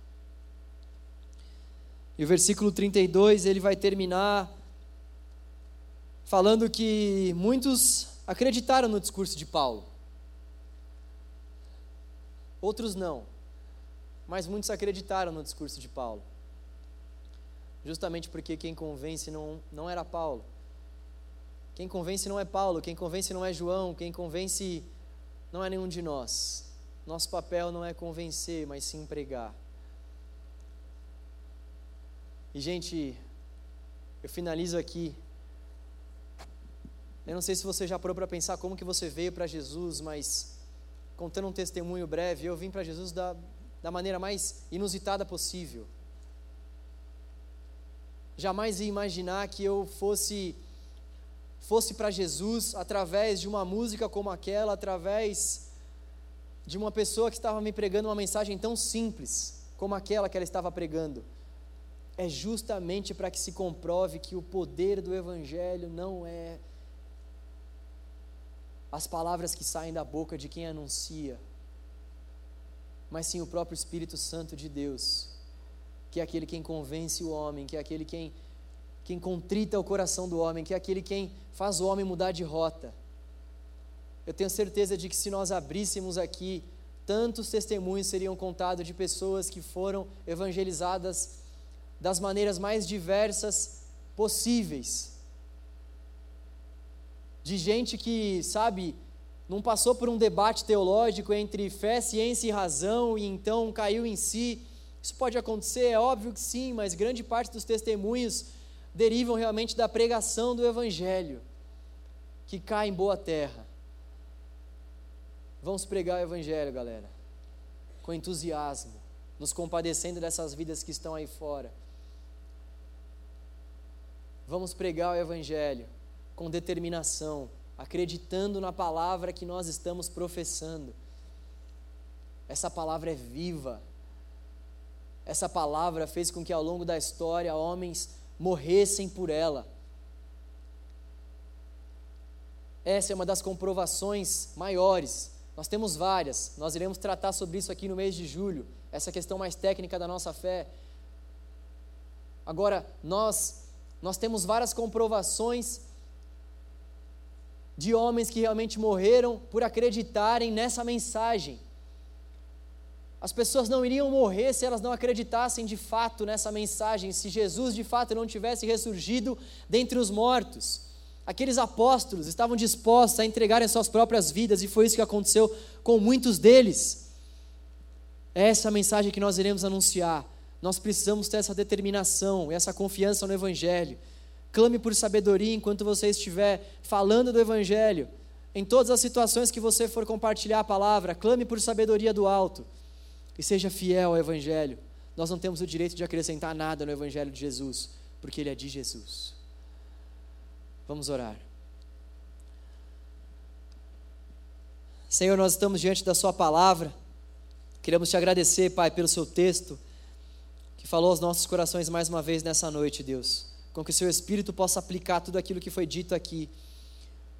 E o versículo 32 ele vai terminar falando que muitos acreditaram no discurso de Paulo. Outros não, mas muitos acreditaram no discurso de Paulo. Justamente porque quem convence não, não era Paulo. Quem convence não é Paulo, quem convence não é João, quem convence não é nenhum de nós. Nosso papel não é convencer, mas sim pregar. E, gente, eu finalizo aqui eu não sei se você já parou para pensar como que você veio para Jesus, mas contando um testemunho breve, eu vim para Jesus da, da maneira mais inusitada possível. Jamais ia imaginar que eu fosse fosse para Jesus através de uma música como aquela, através de uma pessoa que estava me pregando uma mensagem tão simples como aquela que ela estava pregando. É justamente para que se comprove que o poder do Evangelho não é as palavras que saem da boca de quem anuncia, mas sim o próprio Espírito Santo de Deus, que é aquele quem convence o homem, que é aquele quem, quem contrita o coração do homem, que é aquele quem faz o homem mudar de rota. Eu tenho certeza de que se nós abríssemos aqui, tantos testemunhos seriam contados de pessoas que foram evangelizadas das maneiras mais diversas possíveis de gente que, sabe, não passou por um debate teológico entre fé, ciência e razão e então caiu em si. Isso pode acontecer, é óbvio que sim, mas grande parte dos testemunhos derivam realmente da pregação do Evangelho, que cai em boa terra. Vamos pregar o Evangelho, galera, com entusiasmo, nos compadecendo dessas vidas que estão aí fora. Vamos pregar o Evangelho com determinação, acreditando na palavra que nós estamos professando. Essa palavra é viva. Essa palavra fez com que ao longo da história homens morressem por ela. Essa é uma das comprovações maiores. Nós temos várias, nós iremos tratar sobre isso aqui no mês de julho, essa questão mais técnica da nossa fé. Agora, nós, nós temos várias comprovações de homens que realmente morreram por acreditarem nessa mensagem. As pessoas não iriam morrer se elas não acreditassem de fato nessa mensagem, se Jesus de fato não tivesse ressurgido dentre os mortos. Aqueles apóstolos estavam dispostos a entregarem suas próprias vidas, e foi isso que aconteceu com muitos deles. É essa a mensagem que nós iremos anunciar. Nós precisamos ter essa determinação, essa confiança no Evangelho. Clame por sabedoria enquanto você estiver falando do Evangelho. Em todas as situações que você for compartilhar a palavra, clame por sabedoria do alto. E seja fiel ao Evangelho. Nós não temos o direito de acrescentar nada no Evangelho de Jesus, porque ele é de Jesus. Vamos orar. Senhor, nós estamos diante da Sua palavra. Queremos te agradecer, Pai, pelo seu texto, falou aos nossos corações mais uma vez nessa noite, Deus. Com que o seu Espírito possa aplicar tudo aquilo que foi dito aqui.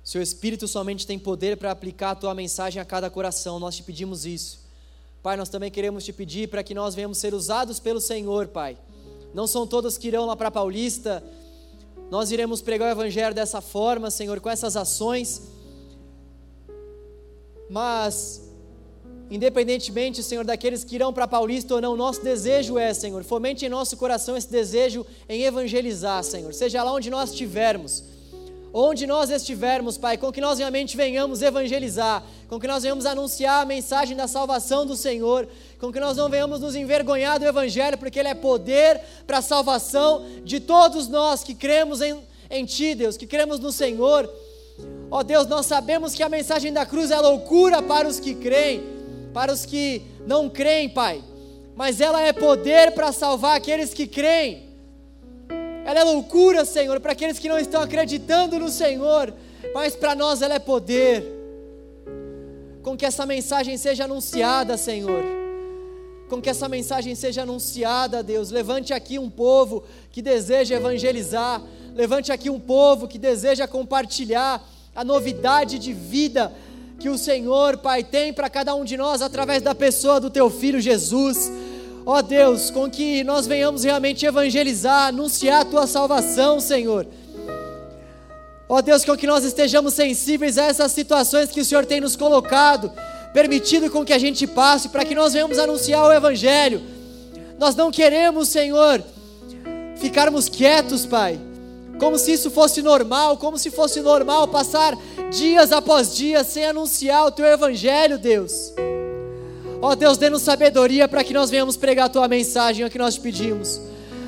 Seu Espírito somente tem poder para aplicar a tua mensagem a cada coração. Nós te pedimos isso. Pai, nós também queremos te pedir para que nós venhamos ser usados pelo Senhor, Pai. Não são todos que irão lá para Paulista nós iremos pregar o Evangelho dessa forma, Senhor, com essas ações. Mas, independentemente, Senhor, daqueles que irão para Paulista ou não, nosso desejo é, Senhor, fomente em nosso coração esse desejo em evangelizar, Senhor, seja lá onde nós estivermos. Onde nós estivermos, Pai, com que nós realmente venhamos evangelizar, com que nós venhamos anunciar a mensagem da salvação do Senhor, com que nós não venhamos nos envergonhar do Evangelho, porque ele é poder para a salvação de todos nós que cremos em, em Ti, Deus, que cremos no Senhor. Ó Deus, nós sabemos que a mensagem da cruz é loucura para os que creem, para os que não creem, Pai, mas ela é poder para salvar aqueles que creem. Ela é loucura, Senhor, para aqueles que não estão acreditando no Senhor, mas para nós ela é poder. Com que essa mensagem seja anunciada, Senhor. Com que essa mensagem seja anunciada, Deus. Levante aqui um povo que deseja evangelizar. Levante aqui um povo que deseja compartilhar a novidade de vida que o Senhor, Pai, tem para cada um de nós através da pessoa do Teu Filho Jesus. Ó Deus, com que nós venhamos realmente evangelizar, anunciar a tua salvação, Senhor. Ó Deus, com que nós estejamos sensíveis a essas situações que o Senhor tem nos colocado, permitido com que a gente passe, para que nós venhamos anunciar o Evangelho. Nós não queremos, Senhor, ficarmos quietos, Pai, como se isso fosse normal, como se fosse normal passar dias após dias sem anunciar o Teu Evangelho, Deus. Ó oh, Deus, dê-nos sabedoria para que nós venhamos pregar a tua mensagem, é o que nós te pedimos.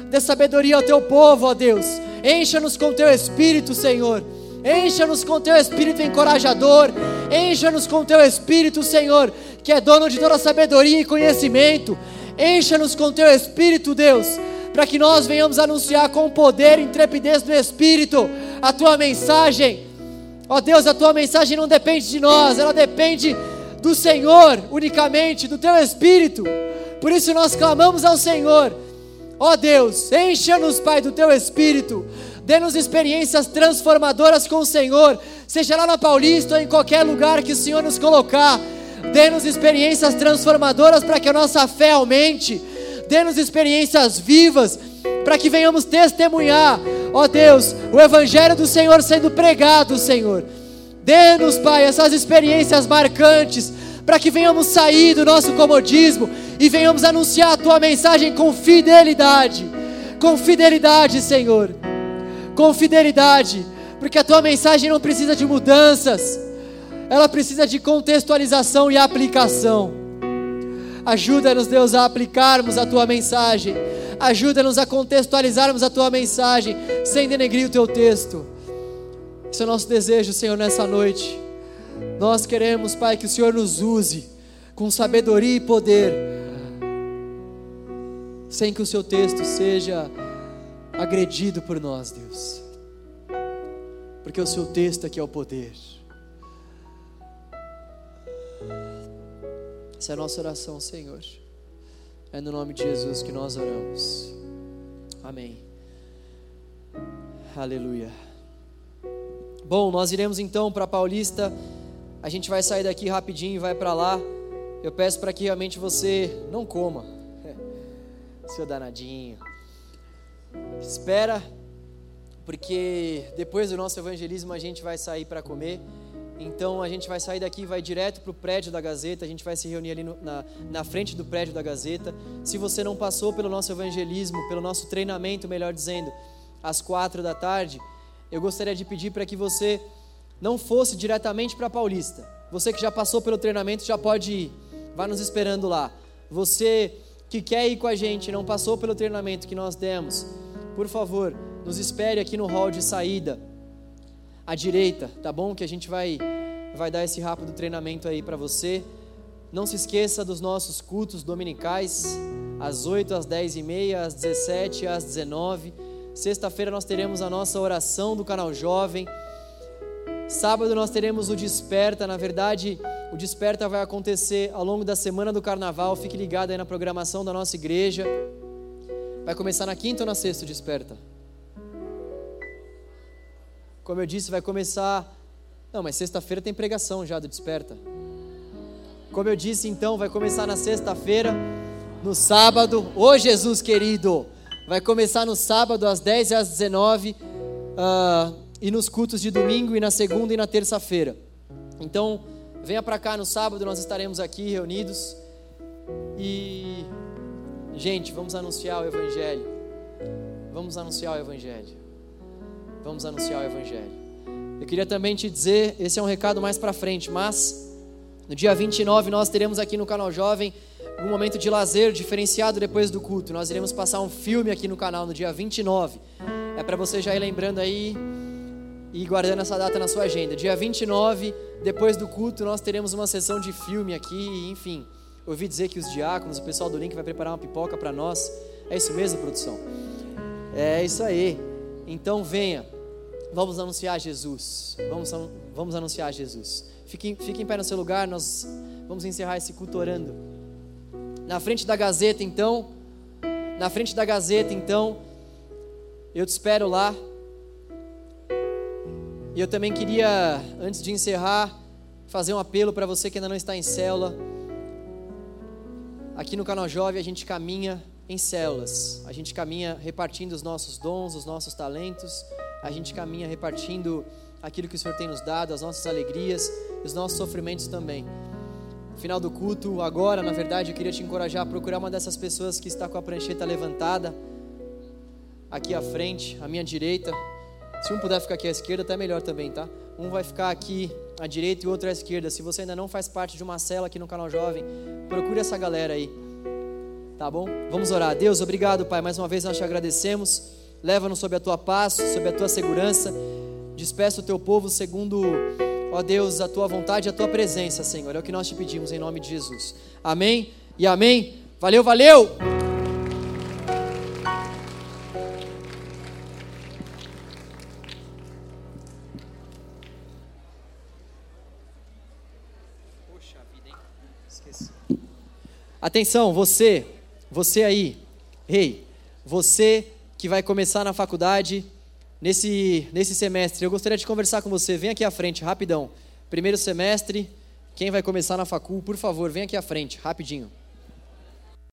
Dê sabedoria ao teu povo, ó Deus. Encha-nos com teu espírito, Senhor. Encha-nos com teu espírito encorajador. Encha-nos com teu espírito, Senhor, que é dono de toda sabedoria e conhecimento. Encha-nos com teu espírito, Deus, para que nós venhamos anunciar com poder e intrepidez do espírito a tua mensagem. Ó Deus, a tua mensagem não depende de nós, ela depende do Senhor unicamente, do teu Espírito. Por isso nós clamamos ao Senhor, ó Deus, encha-nos, Pai, do teu Espírito, dê-nos experiências transformadoras com o Senhor, seja lá na Paulista ou em qualquer lugar que o Senhor nos colocar, dê-nos experiências transformadoras para que a nossa fé aumente, dê-nos experiências vivas para que venhamos testemunhar, ó Deus, o Evangelho do Senhor sendo pregado, Senhor Dê-nos, Pai, essas experiências marcantes, para que venhamos sair do nosso comodismo e venhamos anunciar a tua mensagem com fidelidade. Com fidelidade, Senhor. Com fidelidade, porque a tua mensagem não precisa de mudanças, ela precisa de contextualização e aplicação. Ajuda-nos, Deus, a aplicarmos a tua mensagem. Ajuda-nos a contextualizarmos a tua mensagem sem denegrir o teu texto. Esse é o nosso desejo, Senhor, nessa noite. Nós queremos, Pai, que o Senhor nos use com sabedoria e poder, sem que o seu texto seja agredido por nós, Deus. porque o seu texto aqui é o poder. Essa é a nossa oração, Senhor. É no nome de Jesus que nós oramos. Amém. Aleluia. Bom, nós iremos então para Paulista. A gente vai sair daqui rapidinho e vai para lá. Eu peço para que realmente você não coma. *laughs* Seu danadinho. Espera, porque depois do nosso evangelismo a gente vai sair para comer. Então a gente vai sair daqui, vai direto para o prédio da Gazeta, a gente vai se reunir ali no, na, na frente do prédio da Gazeta. Se você não passou pelo nosso evangelismo, pelo nosso treinamento, melhor dizendo, às quatro da tarde, eu gostaria de pedir para que você não fosse diretamente para Paulista. Você que já passou pelo treinamento já pode ir, vai nos esperando lá. Você que quer ir com a gente, não passou pelo treinamento que nós demos, por favor, nos espere aqui no hall de saída à direita, tá bom? Que a gente vai vai dar esse rápido treinamento aí para você. Não se esqueça dos nossos cultos dominicais, às 8, às 10 e meia, às 17, às 19. Sexta-feira nós teremos a nossa oração do canal Jovem. Sábado nós teremos o Desperta. Na verdade, o Desperta vai acontecer ao longo da semana do Carnaval. Fique ligado aí na programação da nossa igreja. Vai começar na quinta ou na sexta o Desperta? Como eu disse, vai começar. Não, mas sexta-feira tem pregação já do Desperta. Como eu disse, então, vai começar na sexta-feira, no sábado. Ô Jesus querido! Vai começar no sábado, às 10 e às 19, uh, e nos cultos de domingo, e na segunda e na terça-feira. Então, venha para cá no sábado, nós estaremos aqui reunidos. E, gente, vamos anunciar o Evangelho. Vamos anunciar o Evangelho vamos anunciar o Evangelho. Eu queria também te dizer, esse é um recado mais para frente, mas no dia 29 nós teremos aqui no canal Jovem um momento de lazer diferenciado depois do culto. Nós iremos passar um filme aqui no canal no dia 29. É para você já ir lembrando aí e guardando essa data na sua agenda. Dia 29, depois do culto, nós teremos uma sessão de filme aqui, enfim. Ouvi dizer que os diáconos, o pessoal do link vai preparar uma pipoca para nós. É isso mesmo, produção? É isso aí. Então venha, vamos anunciar Jesus. Vamos, vamos anunciar Jesus. Fique, fique em pé no seu lugar, nós vamos encerrar esse culto orando. Na frente da Gazeta, então, na frente da Gazeta, então, eu te espero lá. E eu também queria, antes de encerrar, fazer um apelo para você que ainda não está em célula. Aqui no canal Jovem a gente caminha em células. A gente caminha repartindo os nossos dons, os nossos talentos. A gente caminha repartindo aquilo que o Senhor tem nos dado, as nossas alegrias, os nossos sofrimentos também. No final do culto, agora, na verdade, eu queria te encorajar a procurar uma dessas pessoas que está com a prancheta levantada, aqui à frente, à minha direita. Se um puder ficar aqui à esquerda, até melhor também, tá? Um vai ficar aqui à direita e o outro à esquerda. Se você ainda não faz parte de uma cela aqui no canal Jovem, procure essa galera aí. Tá bom? Vamos orar. Deus, obrigado, Pai. Mais uma vez nós te agradecemos. Leva-nos sob a tua paz, sob a tua segurança. Despeça o teu povo segundo, ó Deus, a tua vontade e a tua presença, Senhor. É o que nós te pedimos em nome de Jesus. Amém e amém. Valeu, valeu! Atenção, você você aí, hey, você que vai começar na faculdade nesse, nesse semestre, eu gostaria de conversar com você. Vem aqui à frente, rapidão. Primeiro semestre, quem vai começar na facul, por favor, vem aqui à frente, rapidinho.